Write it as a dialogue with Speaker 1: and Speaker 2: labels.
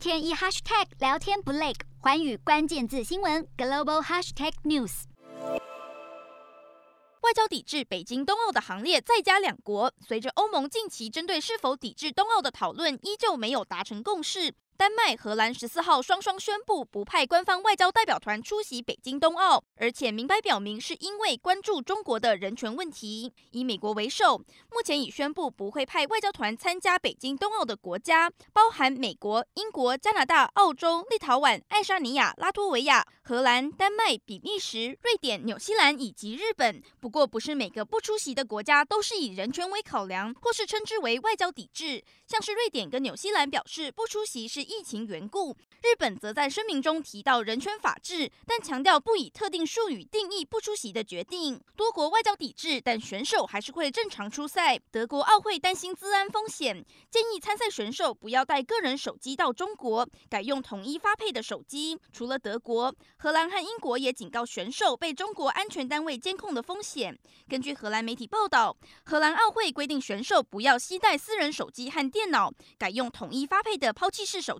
Speaker 1: 天一 hashtag 聊天不累，环宇关键字新闻 global hashtag news。
Speaker 2: 外交抵制北京冬奥的行列再加两国，随着欧盟近期针对是否抵制冬奥的讨论依旧没有达成共识。丹麦、荷兰十四号双双宣布不派官方外交代表团出席北京冬奥，而且明白表明是因为关注中国的人权问题。以美国为首，目前已宣布不会派外交团参加北京冬奥的国家，包含美国、英国、加拿大、澳洲、立陶宛、爱沙尼亚、拉脱维亚、荷兰、丹麦、比利时、瑞典、纽西兰以及日本。不过，不是每个不出席的国家都是以人权为考量，或是称之为外交抵制。像是瑞典跟纽西兰表示不出席是。疫情缘故，日本则在声明中提到人权法治，但强调不以特定术语定义不出席的决定。多国外交抵制，但选手还是会正常出赛。德国奥会担心资安风险，建议参赛选手不要带个人手机到中国，改用统一发配的手机。除了德国，荷兰和英国也警告选手被中国安全单位监控的风险。根据荷兰媒体报道，荷兰奥会规定选手不要携带私人手机和电脑，改用统一发配的抛弃式手